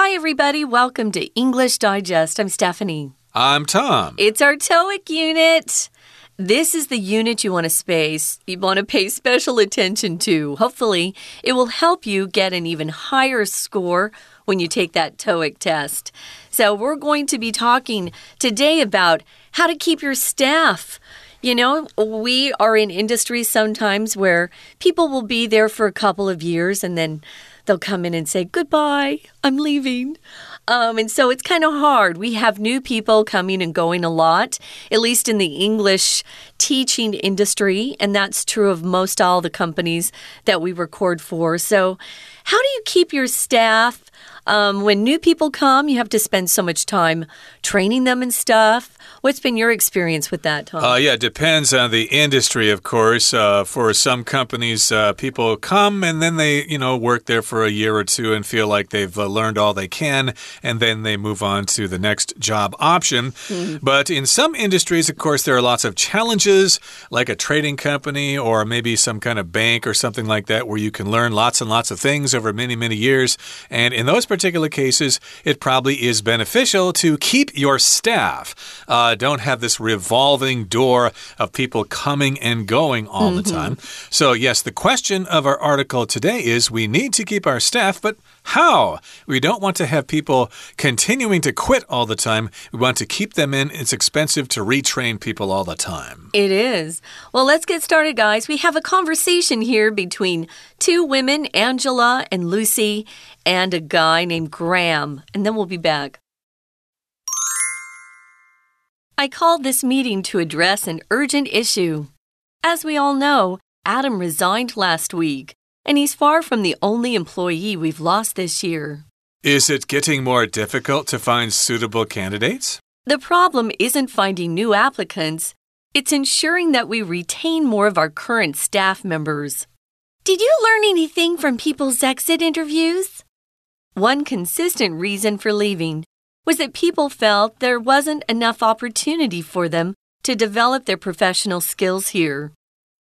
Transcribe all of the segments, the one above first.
Hi, everybody. Welcome to English Digest. I'm Stephanie. I'm Tom. It's our TOEIC unit. This is the unit you want to space. You want to pay special attention to. Hopefully, it will help you get an even higher score when you take that TOEIC test. So, we're going to be talking today about how to keep your staff. You know, we are in industries sometimes where people will be there for a couple of years and then they'll come in and say, Goodbye, I'm leaving. Um, and so it's kind of hard. We have new people coming and going a lot, at least in the English teaching industry. And that's true of most all the companies that we record for. So, how do you keep your staff? Um, when new people come, you have to spend so much time training them and stuff. What's been your experience with that, Tom? Uh, yeah, it depends on the industry, of course. Uh, for some companies, uh, people come and then they, you know, work there for a year or two and feel like they've uh, learned all they can, and then they move on to the next job option. Mm. But in some industries, of course, there are lots of challenges, like a trading company or maybe some kind of bank or something like that, where you can learn lots and lots of things over many, many years. And in those particular cases, it probably is beneficial to keep your staff. Uh, don't have this revolving door of people coming and going all mm -hmm. the mm-hmm. time. So, yes, the question of our article today is we need to keep our staff, but how? We don't want to have people continuing to quit all the time. We want to keep them in. It's expensive to retrain people all the time. It is. Well, let's get started, guys. We have a conversation here between two women, Angela and Lucy, and a guy named Graham. And then we'll be back. I called this meeting to address an urgent issue. As we all know, Adam resigned last week and he's far from the only employee we've lost this year. Is it getting more difficult to find suitable candidates? The problem isn't finding new applicants, it's ensuring that we retain more of our current staff members. Did you learn anything from people's exit interviews? One consistent reason for leaving was that people felt there wasn't enough opportunity for them to develop their professional skills here.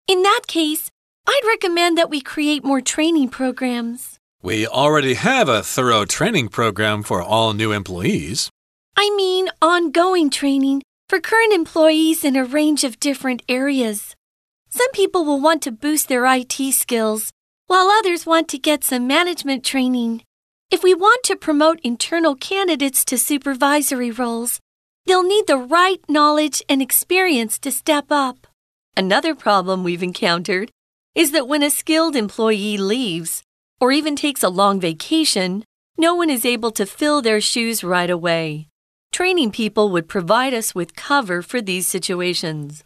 In that case, I'd recommend that we create more training programs. We already have a thorough training program for all new employees. I mean, ongoing training for current employees in a range of different areas. Some people will want to boost their IT skills, while others want to get some management training. If we want to promote internal candidates to supervisory roles, they'll need the right knowledge and experience to step up. Another problem we've encountered is that when a skilled employee leaves, or even takes a long vacation, no one is able to fill their shoes right away. Training people would provide us with cover for these situations.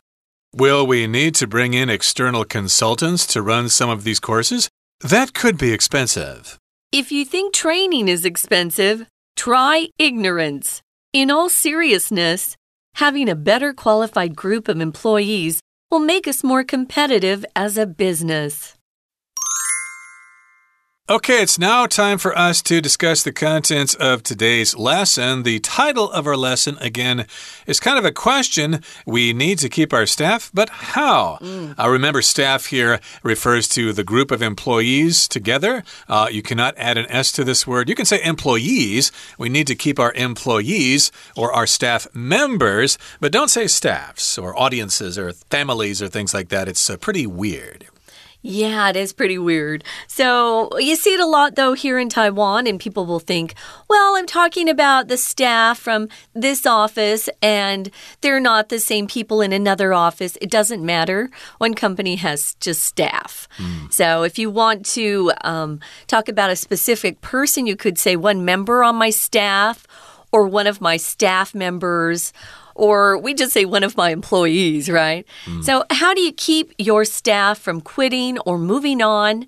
Will we need to bring in external consultants to run some of these courses? That could be expensive. If you think training is expensive, try ignorance. In all seriousness, having a better qualified group of employees will make us more competitive as a business. Okay, it's now time for us to discuss the contents of today's lesson. The title of our lesson, again, is kind of a question. We need to keep our staff, but how? Mm. Uh, remember, staff here refers to the group of employees together. Uh, you cannot add an S to this word. You can say employees. We need to keep our employees or our staff members, but don't say staffs or audiences or families or things like that. It's uh, pretty weird. Yeah, it is pretty weird. So you see it a lot, though, here in Taiwan, and people will think, well, I'm talking about the staff from this office, and they're not the same people in another office. It doesn't matter. One company has just staff. Mm. So if you want to um, talk about a specific person, you could say one member on my staff or one of my staff members or we just say one of my employees, right? Mm. So, how do you keep your staff from quitting or moving on?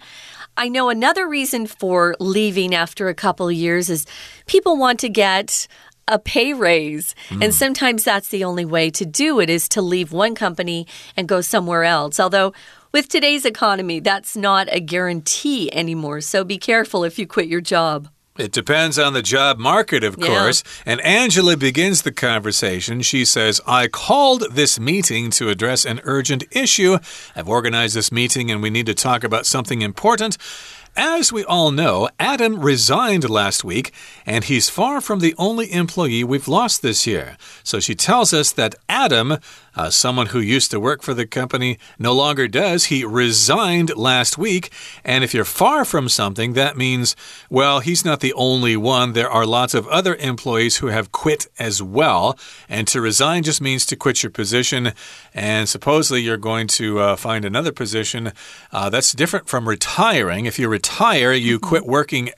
I know another reason for leaving after a couple years is people want to get a pay raise. Mm. And sometimes that's the only way to do it is to leave one company and go somewhere else. Although with today's economy, that's not a guarantee anymore. So be careful if you quit your job. It depends on the job market, of yeah. course. And Angela begins the conversation. She says, I called this meeting to address an urgent issue. I've organized this meeting and we need to talk about something important. As we all know, Adam resigned last week, and he's far from the only employee we've lost this year. So she tells us that Adam, uh, someone who used to work for the company, no longer does. He resigned last week. And if you're far from something, that means, well, he's not the only one. There are lots of other employees who have quit as well. And to resign just means to quit your position. And supposedly you're going to uh, find another position uh, that's different from retiring. If you retire, you mm-hmm. quit working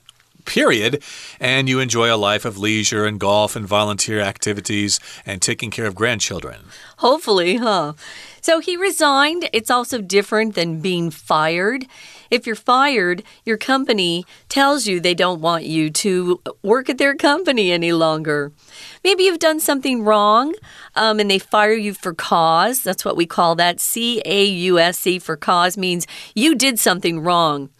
period, and you enjoy a life of leisure and golf and volunteer activities and taking care of grandchildren. Hopefully, huh? So he resigned. It's also different than being fired. If you're fired, your company tells you they don't want you to work at their company any longer. Maybe you've done something wrong um, and they fire you for cause. That's what we call that. C A U S E for cause means you did something wrong.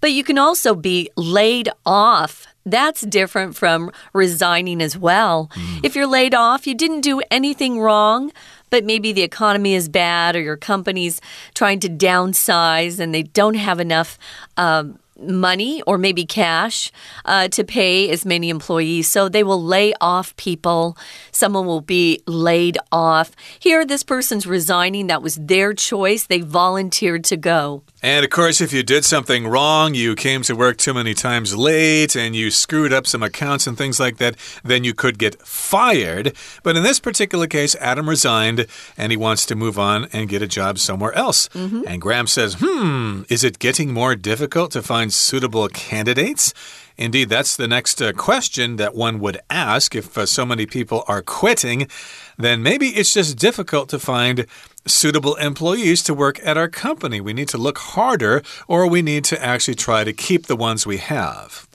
But you can also be laid off. That's different from resigning as well. Mm. If you're laid off, you didn't do anything wrong, but maybe the economy is bad or your company's trying to downsize and they don't have enough. Um, money or maybe cash uh, to pay as many employees. So they will lay off people. Someone will be laid off. Here, this person's resigning. That was their choice. They volunteered to go. And of course, if you did something wrong, you came to work too many times late, and you screwed up some accounts and things like that, then you could get fired. But in this particular case, Adam resigned and he wants to move on and get a job somewhere else. Mm -hmm. And Graham says, Hmm, is it getting more difficult to find suitable candidates? Indeed, that's the next uh, question that one would ask if uh, so many people are quitting. Then maybe it's just difficult to find suitable employees to work at our company. We need to look harder, or we need to actually try to keep the ones we have.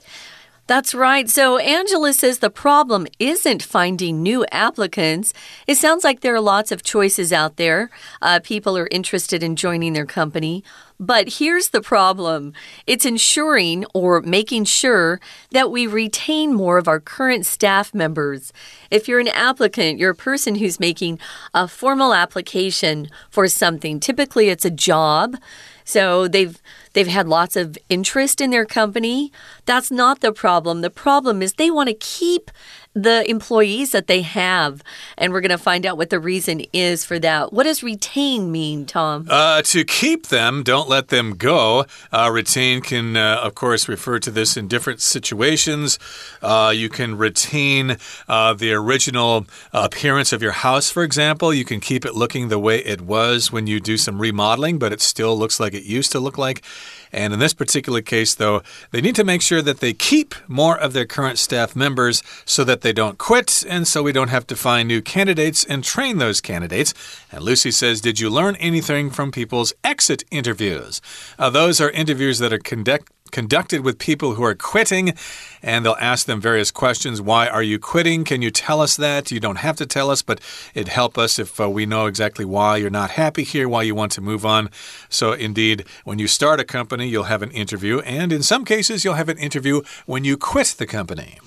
That's right. So Angela says the problem isn't finding new applicants. It sounds like there are lots of choices out there. Uh, people are interested in joining their company. But here's the problem it's ensuring or making sure that we retain more of our current staff members. If you're an applicant, you're a person who's making a formal application for something, typically it's a job. So they've they've had lots of interest in their company. That's not the problem. The problem is they want to keep the employees that they have. And we're going to find out what the reason is for that. What does retain mean, Tom? Uh, to keep them, don't let them go. Uh, retain can, uh, of course, refer to this in different situations. Uh, you can retain uh, the original appearance of your house, for example. You can keep it looking the way it was when you do some remodeling, but it still looks like it used to look like. And in this particular case, though, they need to make sure that they keep more of their current staff members so that they don't quit and so we don't have to find new candidates and train those candidates. And Lucy says, Did you learn anything from people's exit interviews? Uh, those are interviews that are conduct conducted with people who are quitting, and they'll ask them various questions. Why are you quitting? Can you tell us that? You don't have to tell us, but it'd help us if uh, we know exactly why you're not happy here, why you want to move on. So, indeed, when you start a company, you'll have an interview, and in some cases, you'll have an interview when you quit the company.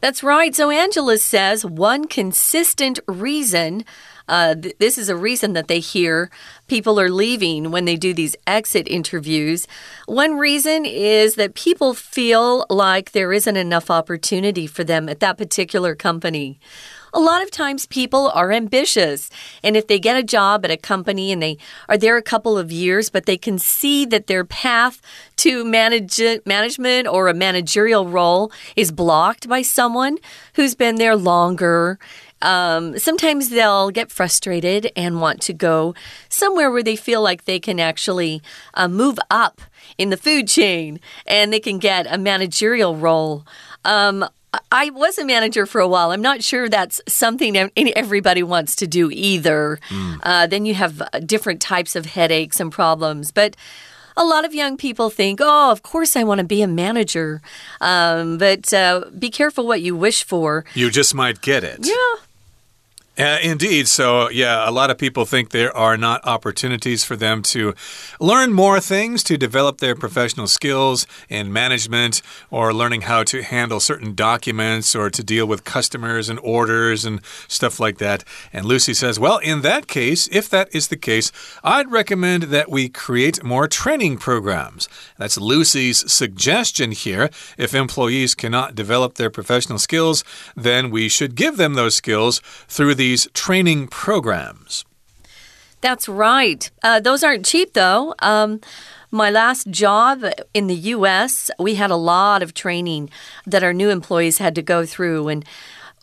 That's right. So, Angela says one consistent reason uh, th this is a reason that they hear people are leaving when they do these exit interviews. One reason is that people feel like there isn't enough opportunity for them at that particular company a lot of times people are ambitious. And if they get a job at a company and they are there a couple of years, but they can see that their path to manage management or a managerial role is blocked by someone who's been there longer um, sometimes they'll get frustrated and want to go somewhere where they feel like they can actually uh, move up in the food chain and they can get a managerial role. Um, I was a manager for a while. I'm not sure that's something everybody wants to do either. Mm. Uh, then you have uh, different types of headaches and problems. But a lot of young people think, oh, of course I want to be a manager. Um, but uh, be careful what you wish for. You just might get it. Yeah. Uh, indeed. So, yeah, a lot of people think there are not opportunities for them to learn more things, to develop their professional skills in management or learning how to handle certain documents or to deal with customers and orders and stuff like that. And Lucy says, well, in that case, if that is the case, I'd recommend that we create more training programs. That's Lucy's suggestion here. If employees cannot develop their professional skills, then we should give them those skills through the these training programs. That's right. Uh, those aren't cheap, though. Um, my last job in the U.S., we had a lot of training that our new employees had to go through and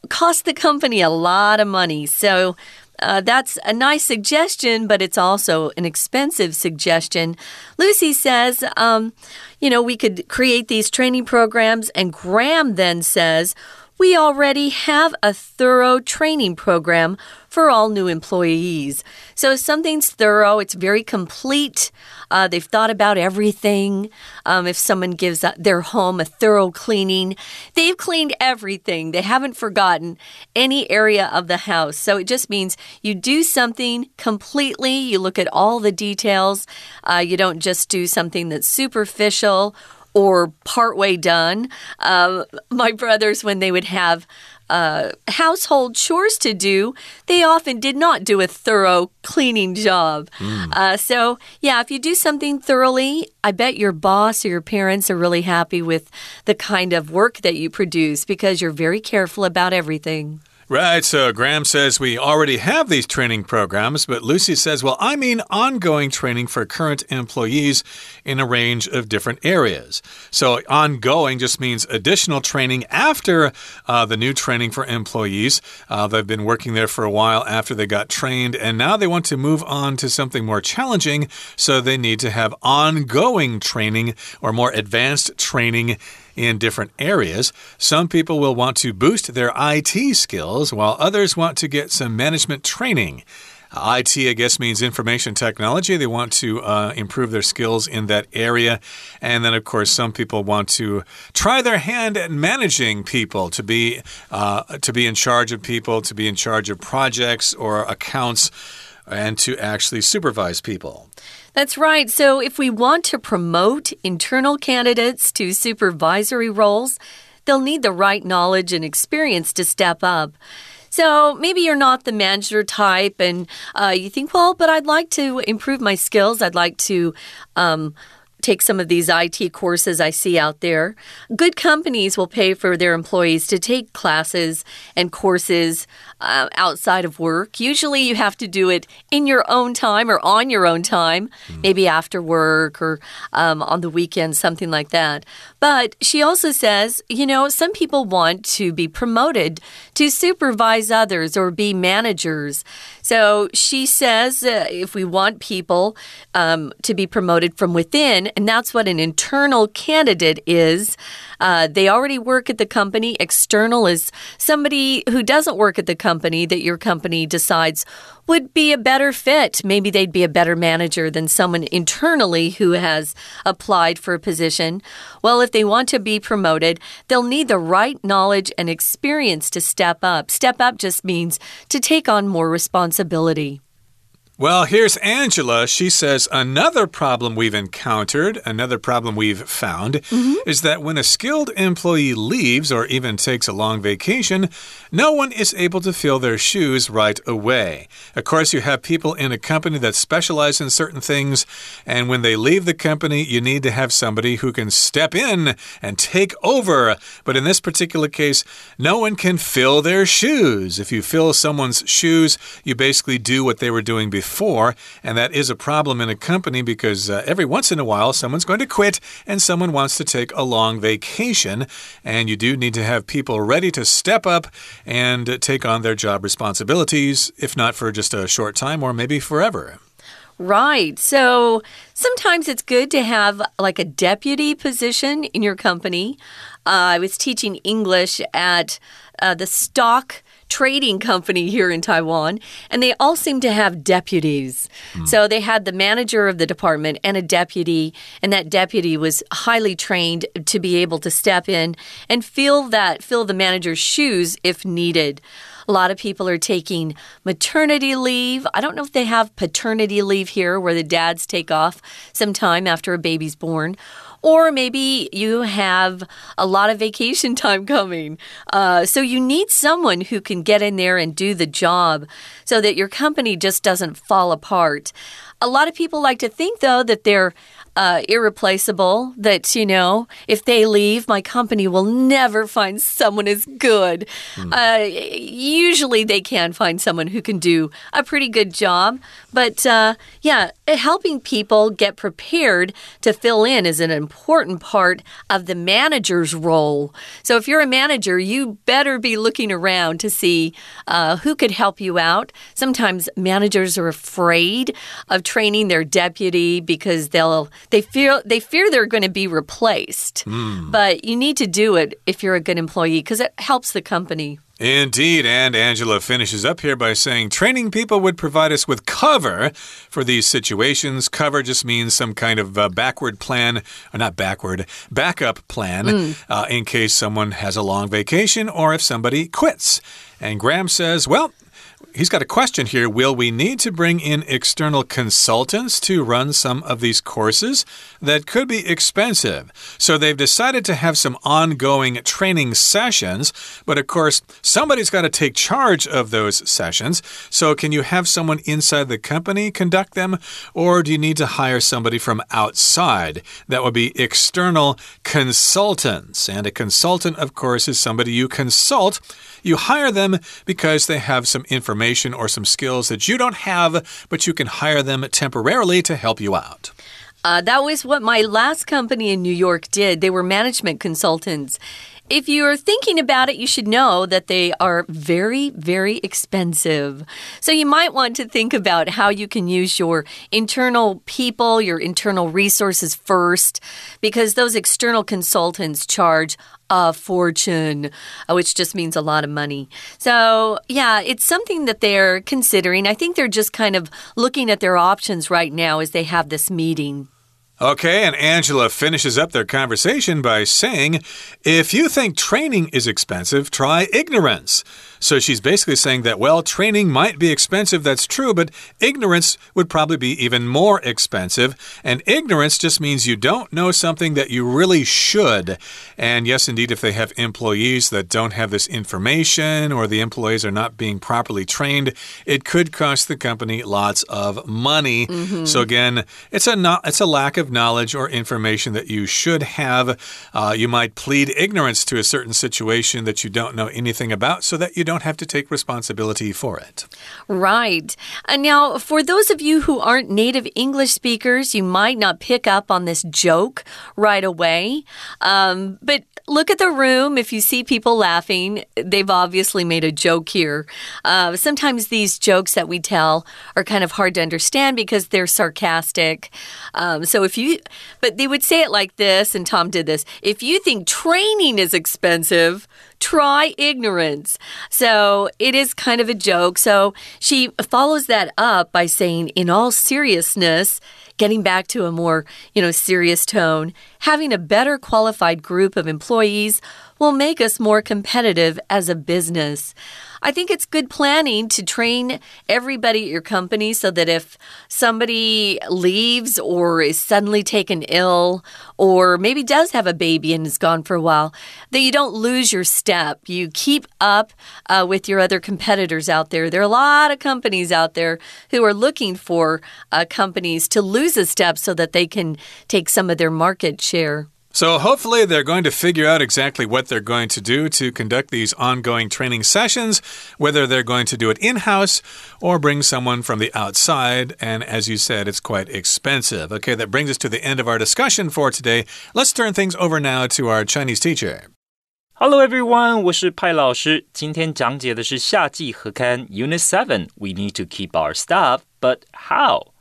cost the company a lot of money. So uh, that's a nice suggestion, but it's also an expensive suggestion. Lucy says, um, you know, we could create these training programs, and Graham then says, we already have a thorough training program for all new employees. So something's thorough, it's very complete. Uh, they've thought about everything. Um, if someone gives their home a thorough cleaning, they've cleaned everything. They haven't forgotten any area of the house. So it just means you do something completely, you look at all the details. Uh, you don't just do something that's superficial or partway done. Uh, my brothers, when they would have uh, household chores to do, they often did not do a thorough cleaning job. Mm. Uh, so, yeah, if you do something thoroughly, I bet your boss or your parents are really happy with the kind of work that you produce because you're very careful about everything. Right, so Graham says we already have these training programs, but Lucy says, well, I mean ongoing training for current employees in a range of different areas. So ongoing just means additional training after uh, the new training for employees. Uh, they've been working there for a while after they got trained, and now they want to move on to something more challenging, so they need to have ongoing training or more advanced training in different areas. Some people will want to boost their IT skills, while others want to get some management training. IT, I guess, means information technology. They want to uh, improve their skills in that area. And then, of course, some people want to try their hand at managing people, to be, uh, to be in charge of people, to be in charge of projects or accounts, and to actually supervise people. That's right. So, if we want to promote internal candidates to supervisory roles, they'll need the right knowledge and experience to step up. So maybe you're not the manager type, and uh, you think, well, but I'd like to improve my skills. I'd like to um, take some of these IT courses I see out there. Good companies will pay for their employees to take classes and courses uh, outside of work. Usually, you have to do it in your own time or on your own time, mm. maybe after work or um, on the weekend, something like that. But she also says, you know, some people want to be promoted to supervise others or be managers. So she says uh, if we want people um, to be promoted from within, and that's what an internal candidate is. Uh, they already work at the company. External is somebody who doesn't work at the company that your company decides would be a better fit. Maybe they'd be a better manager than someone internally who has applied for a position. Well, if they want to be promoted, they'll need the right knowledge and experience to step up. Step up just means to take on more responsibility. Well, here's Angela. She says another problem we've encountered, another problem we've found, mm -hmm. is that when a skilled employee leaves or even takes a long vacation, no one is able to fill their shoes right away. Of course, you have people in a company that specialize in certain things, and when they leave the company, you need to have somebody who can step in and take over. But in this particular case, no one can fill their shoes. If you fill someone's shoes, you basically do what they were doing before before, and that is a problem in a company because uh, every once in a while someone's going to quit and someone wants to take a long vacation, and you do need to have people ready to step up and take on their job responsibilities, if not for just a short time or maybe forever. Right. So sometimes it's good to have like a deputy position in your company. Uh, I was teaching English at uh, the stock trading company here in Taiwan, and they all seem to have deputies. Mm. So they had the manager of the department and a deputy, and that deputy was highly trained to be able to step in and fill that fill the manager's shoes if needed. A lot of people are taking maternity leave. I don't know if they have paternity leave here where the dads take off some time after a baby's born. Or maybe you have a lot of vacation time coming. Uh, so you need someone who can get in there and do the job so that your company just doesn't fall apart. A lot of people like to think, though, that they're uh, irreplaceable, that, you know, if they leave, my company will never find someone as good. Mm. Uh, usually they can find someone who can do a pretty good job. But uh, yeah, helping people get prepared to fill in is an important part of the manager's role. So if you're a manager, you better be looking around to see uh, who could help you out. Sometimes managers are afraid of training their deputy because they'll they feel they fear they're going to be replaced. Mm. But you need to do it if you're a good employee because it helps the company. Indeed, and Angela finishes up here by saying training people would provide us with cover for these situations. Cover just means some kind of uh, backward plan, or not backward, backup plan mm. uh, in case someone has a long vacation or if somebody quits. And Graham says, well, he's got a question here. Will we need to bring in external consultants to run some of these courses? That could be expensive. So they've decided to have some ongoing training sessions. But of course, somebody's got to take charge of those sessions. So can you have someone inside the company conduct them? Or do you need to hire somebody from outside? That would be external consultants. And a consultant, of course, is somebody you consult. You hire them because they have some information or some skills that you don't have, but you can hire them temporarily to help you out. Uh, that was what my last company in New York did. They were management consultants. If you're thinking about it, you should know that they are very, very expensive. So you might want to think about how you can use your internal people, your internal resources first, because those external consultants charge a fortune, uh, which just means a lot of money. So, yeah, it's something that they're considering. I think they're just kind of looking at their options right now as they have this meeting. Okay, and Angela finishes up their conversation by saying, If you think training is expensive, try ignorance. So she's basically saying that, well, training might be expensive, that's true, but ignorance would probably be even more expensive. And ignorance just means you don't know something that you really should. And yes, indeed, if they have employees that don't have this information or the employees are not being properly trained, it could cost the company lots of money. Mm -hmm. So again, it's a not, it's a lack of knowledge or information that you should have. Uh, you might plead ignorance to a certain situation that you don't know anything about so that you don't have to take responsibility for it. Right. And now, for those of you who aren't native English speakers, you might not pick up on this joke right away. Um, but look at the room. If you see people laughing, they've obviously made a joke here. Uh, sometimes these jokes that we tell are kind of hard to understand because they're sarcastic. Um, so if you, but they would say it like this, and Tom did this if you think training is expensive, try ignorance. So it is kind of a joke. So she follows that up by saying, in all seriousness, getting back to a more, you know, serious tone, having a better qualified group of employees will make us more competitive as a business. I think it's good planning to train everybody at your company so that if somebody leaves or is suddenly taken ill or maybe does have a baby and is gone for a while, that you don't lose your step. You keep up uh, with your other competitors out there. There are a lot of companies out there who are looking for uh, companies to lose a step so that they can take some of their market share. So, hopefully, they're going to figure out exactly what they're going to do to conduct these ongoing training sessions, whether they're going to do it in house or bring someone from the outside. And as you said, it's quite expensive. Okay, that brings us to the end of our discussion for today. Let's turn things over now to our Chinese teacher. Hello everyone. 我是派老师。今天讲解的是夏季合刊 Unit we need to keep our stuff, but how？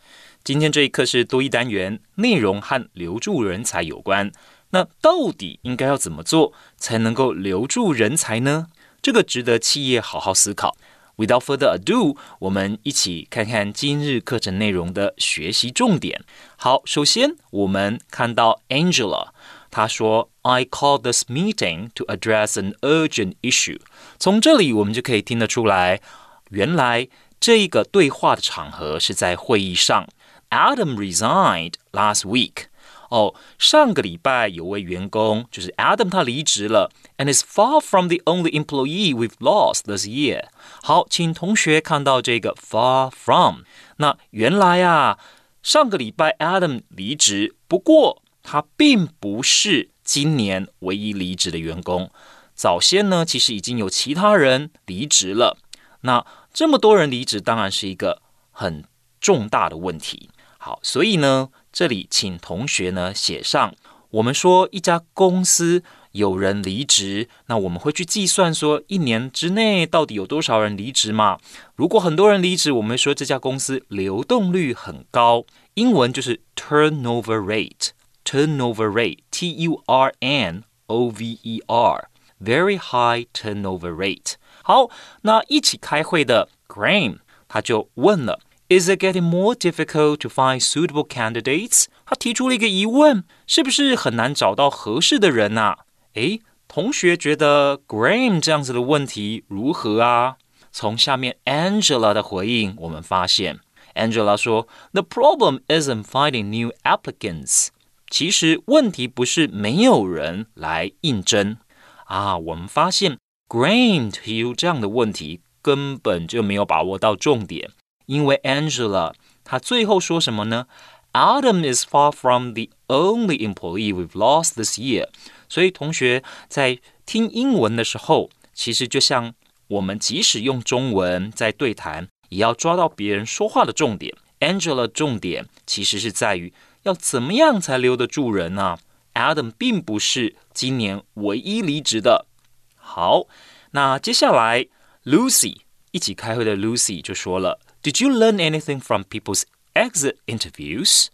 今天这一课是多益单元，内容和留住人才有关。那到底应该要怎么做才能够留住人才呢？这个值得企业好好思考。Without further ado，我们一起看看今日课程内容的学习重点。好，首先我们看到 Angela，她说：“I call this meeting to address an urgent issue。”从这里我们就可以听得出来，原来这一个对话的场合是在会议上。Adam resigned last week。哦，上个礼拜有位员工就是 Adam，他离职了，and is far from the only employee we've lost this year。好，请同学看到这个 far from。那原来啊，上个礼拜 Adam 离职，不过他并不是今年唯一离职的员工。早先呢，其实已经有其他人离职了。那这么多人离职，当然是一个很重大的问题。好，所以呢，这里请同学呢写上，我们说一家公司有人离职，那我们会去计算说一年之内到底有多少人离职嘛？如果很多人离职，我们说这家公司流动率很高，英文就是 turnover rate，turnover rate，T U R N O V E R，very high turnover rate。好，那一起开会的 Graham 他就问了。Is it getting more difficult to find suitable candidates？他提出了一个疑问，是不是很难找到合适的人啊？诶，同学觉得 Graham 这样子的问题如何啊？从下面 Angela 的回应，我们发现 Angela 说：“The problem isn't finding new applicants。”其实问题不是没有人来应征啊。我们发现 Graham 提出这样的问题，根本就没有把握到重点。 因为 Angela 她最后说什么呢？Adam is far from the only employee we've lost this year。所以同学在听英文的时候，其实就像我们即使用中文在对谈，也要抓到别人说话的重点。Angela 重点其实是在于要怎么样才留得住人呢？Adam 并不是今年唯一离职的。好，那接下来 Lucy 一起开会的 Lucy 就说了。Did you learn anything from people's exit interviews？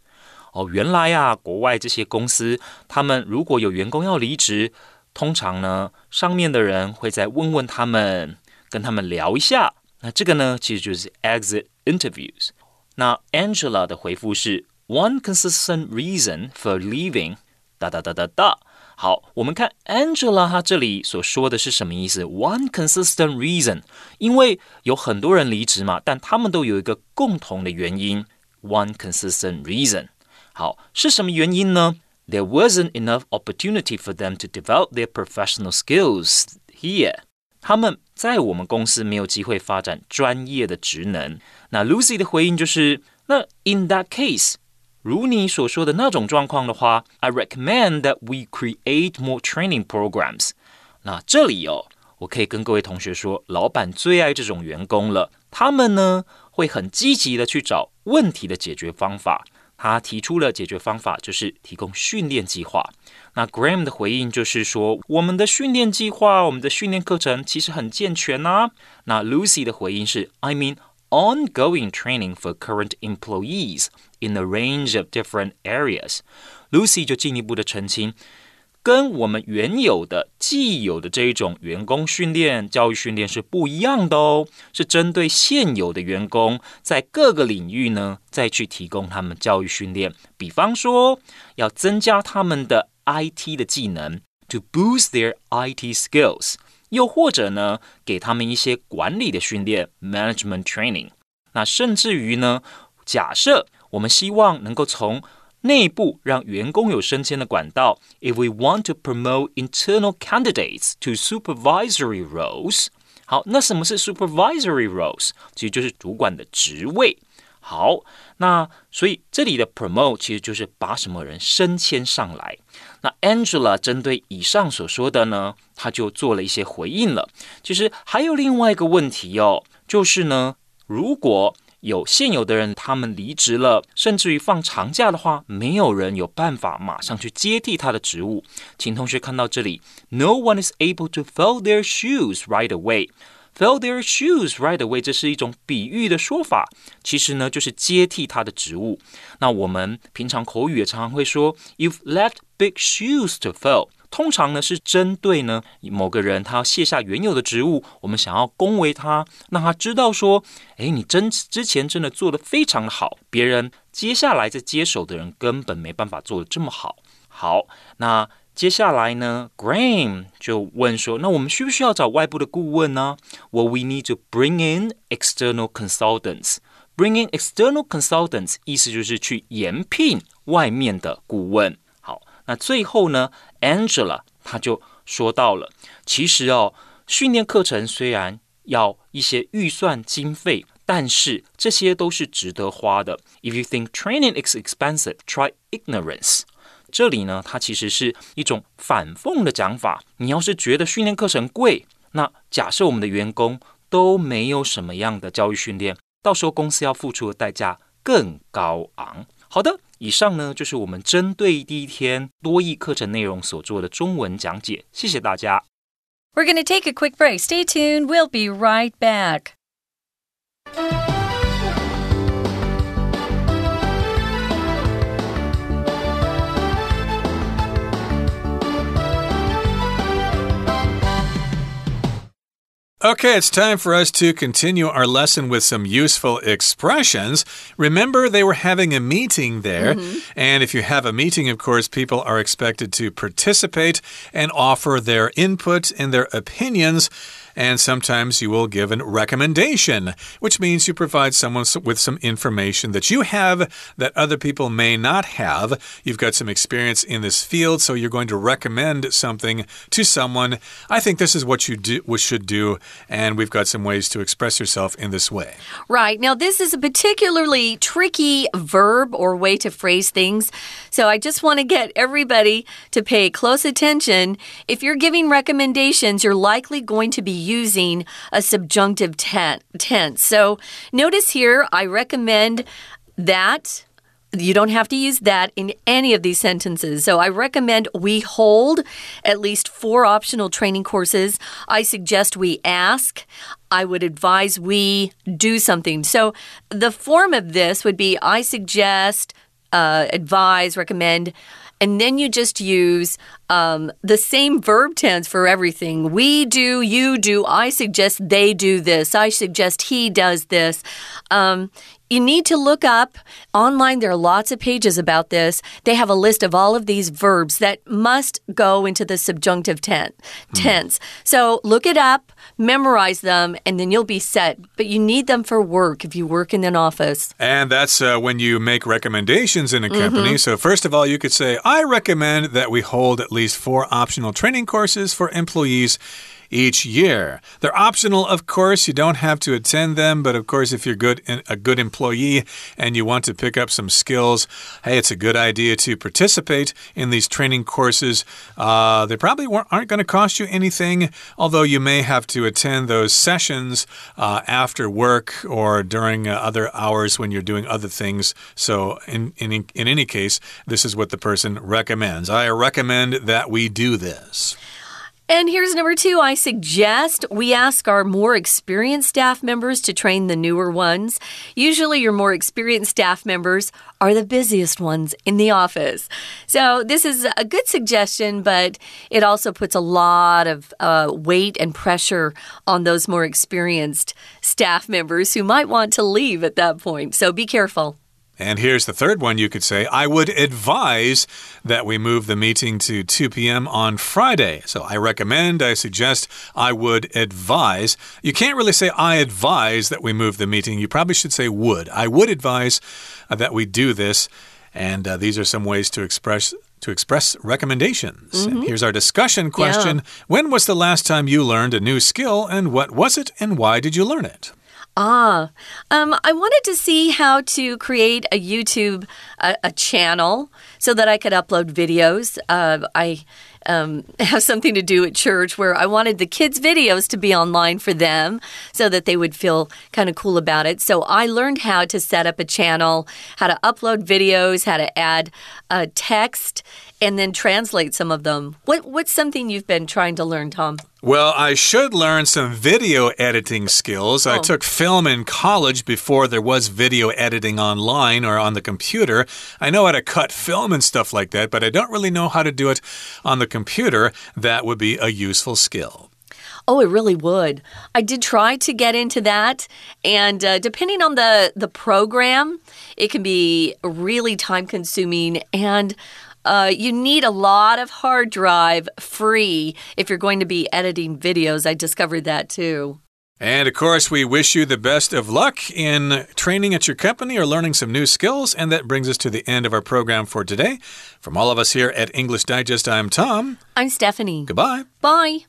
哦，原来啊，国外这些公司，他们如果有员工要离职，通常呢，上面的人会再问问他们，跟他们聊一下。那这个呢，其实就是 exit interviews。那 Angela 的回复是 One consistent reason for leaving，哒哒哒哒哒。 好，我们看 Angela 她这里所说的是什么意思？One consistent reason，因为有很多人离职嘛，但他们都有一个共同的原因。One consistent reason，好，是什么原因呢？There wasn't enough opportunity for them to develop their professional skills here。他们在我们公司没有机会发展专业的职能。那 Lucy 的回应就是，那 In that case。 如你所说的那种状况的话，I recommend that we create more training programs。那这里哦，我可以跟各位同学说，老板最爱这种员工了。他们呢会很积极的去找问题的解决方法。他提出了解决方法，就是提供训练计划。那 Graham 的回应就是说，我们的训练计划，我们的训练课程其实很健全呐。那 Lucy 的回应是，I mean。ongoing training for current employees in a range of different areas. Lucy 就进一步的澄清，跟我们原有的既有的这一种员工训练、教育训练是不一样的哦，是针对现有的员工在各个领域呢，再去提供他们教育训练。比方说，要增加他们的 IT 的技能，to boost their IT skills。 又或者呢，给他们一些管理的训练 （management training）。那甚至于呢，假设我们希望能够从内部让员工有升迁的管道，if we want to promote internal candidates to supervisory roles，好，那什么是 supervisory roles？其实就是主管的职位。好，那所以这里的 promote 其实就是把什么人升迁上来。那 Angela 针对以上所说的呢，他就做了一些回应了。其实还有另外一个问题哦，就是呢，如果有现有的人他们离职了，甚至于放长假的话，没有人有办法马上去接替他的职务。请同学看到这里，No one is able to fill their shoes right away。Fill their shoes right away，这是一种比喻的说法，其实呢就是接替他的职务。那我们平常口语也常常会说，You've left big shoes to fill。通常呢是针对呢某个人他要卸下原有的职务，我们想要恭维他，让他知道说，哎，你真之前真的做的非常的好，别人接下来在接手的人根本没办法做的这么好。好，那。接下来呢，Graham 就问说：“那我们需不需要找外部的顾问呢？”Well, we need to bring in external consultants. Bring in external consultants 意思就是去延聘外面的顾问。好，那最后呢，Angela 她就说到了，其实哦，训练课程虽然要一些预算经费，但是这些都是值得花的。If you think training is expensive, try ignorance. 这里呢，它其实是一种反讽的讲法。你要是觉得训练课程贵，那假设我们的员工都没有什么样的教育训练，到时候公司要付出的代价更高昂。好的，以上呢就是我们针对第一天多义课程内容所做的中文讲解。谢谢大家。We're going to take a quick break. Stay tuned. We'll be right back. Okay, it's time for us to continue our lesson with some useful expressions. Remember, they were having a meeting there. Mm -hmm. And if you have a meeting, of course, people are expected to participate and offer their input and their opinions and sometimes you will give a recommendation, which means you provide someone with some information that you have that other people may not have. You've got some experience in this field, so you're going to recommend something to someone. I think this is what you do, what should do, and we've got some ways to express yourself in this way. Right. Now, this is a particularly tricky verb or way to phrase things. So I just want to get everybody to pay close attention. If you're giving recommendations, you're likely going to be using a subjunctive tense. So notice here, I recommend that. You don't have to use that in any of these sentences. So I recommend we hold at least four optional training courses. I suggest we ask. I would advise we do something. So the form of this would be I suggest, uh, advise, recommend and then you just use um, the same verb tense for everything. We do, you do, I suggest they do this, I suggest he does this. Um, you need to look up online. There are lots of pages about this. They have a list of all of these verbs that must go into the subjunctive ten tense. Mm. So look it up, memorize them, and then you'll be set. But you need them for work if you work in an office. And that's uh, when you make recommendations in a company. Mm -hmm. So, first of all, you could say, I recommend that we hold at least four optional training courses for employees each year. They're optional, of course. You don't have to attend them, but of course, if you're good a good employee and you want to pick up some skills, hey, it's a good idea to participate in these training courses. Uh, they probably aren't going to cost you anything, although you may have to attend those sessions uh, after work or during uh, other hours when you're doing other things. So, in, in, in any case, this is what the person recommends. I recommend that we do this. And here's number two I suggest we ask our more experienced staff members to train the newer ones. Usually, your more experienced staff members are the busiest ones in the office. So, this is a good suggestion, but it also puts a lot of uh, weight and pressure on those more experienced staff members who might want to leave at that point. So, be careful. And here's the third one you could say I would advise that we move the meeting to 2 p.m. on Friday. So I recommend, I suggest, I would advise. You can't really say I advise that we move the meeting. You probably should say would. I would advise uh, that we do this. And uh, these are some ways to express to express recommendations. Mm -hmm. Here's our discussion question. Yeah. When was the last time you learned a new skill and what was it and why did you learn it? Ah, um, I wanted to see how to create a YouTube a, a channel so that I could upload videos. Uh, I um, have something to do at church where I wanted the kids' videos to be online for them so that they would feel kind of cool about it. So I learned how to set up a channel, how to upload videos, how to add uh, text and then translate some of them. What, what's something you've been trying to learn, Tom? Well, I should learn some video editing skills. Oh. I took film in college before there was video editing online or on the computer. I know how to cut film and stuff like that, but I don't really know how to do it on the computer. That would be a useful skill. Oh, it really would. I did try to get into that, and uh, depending on the the program, it can be really time consuming and uh, you need a lot of hard drive free if you're going to be editing videos. I discovered that too. And of course, we wish you the best of luck in training at your company or learning some new skills. And that brings us to the end of our program for today. From all of us here at English Digest, I'm Tom. I'm Stephanie. Goodbye. Bye.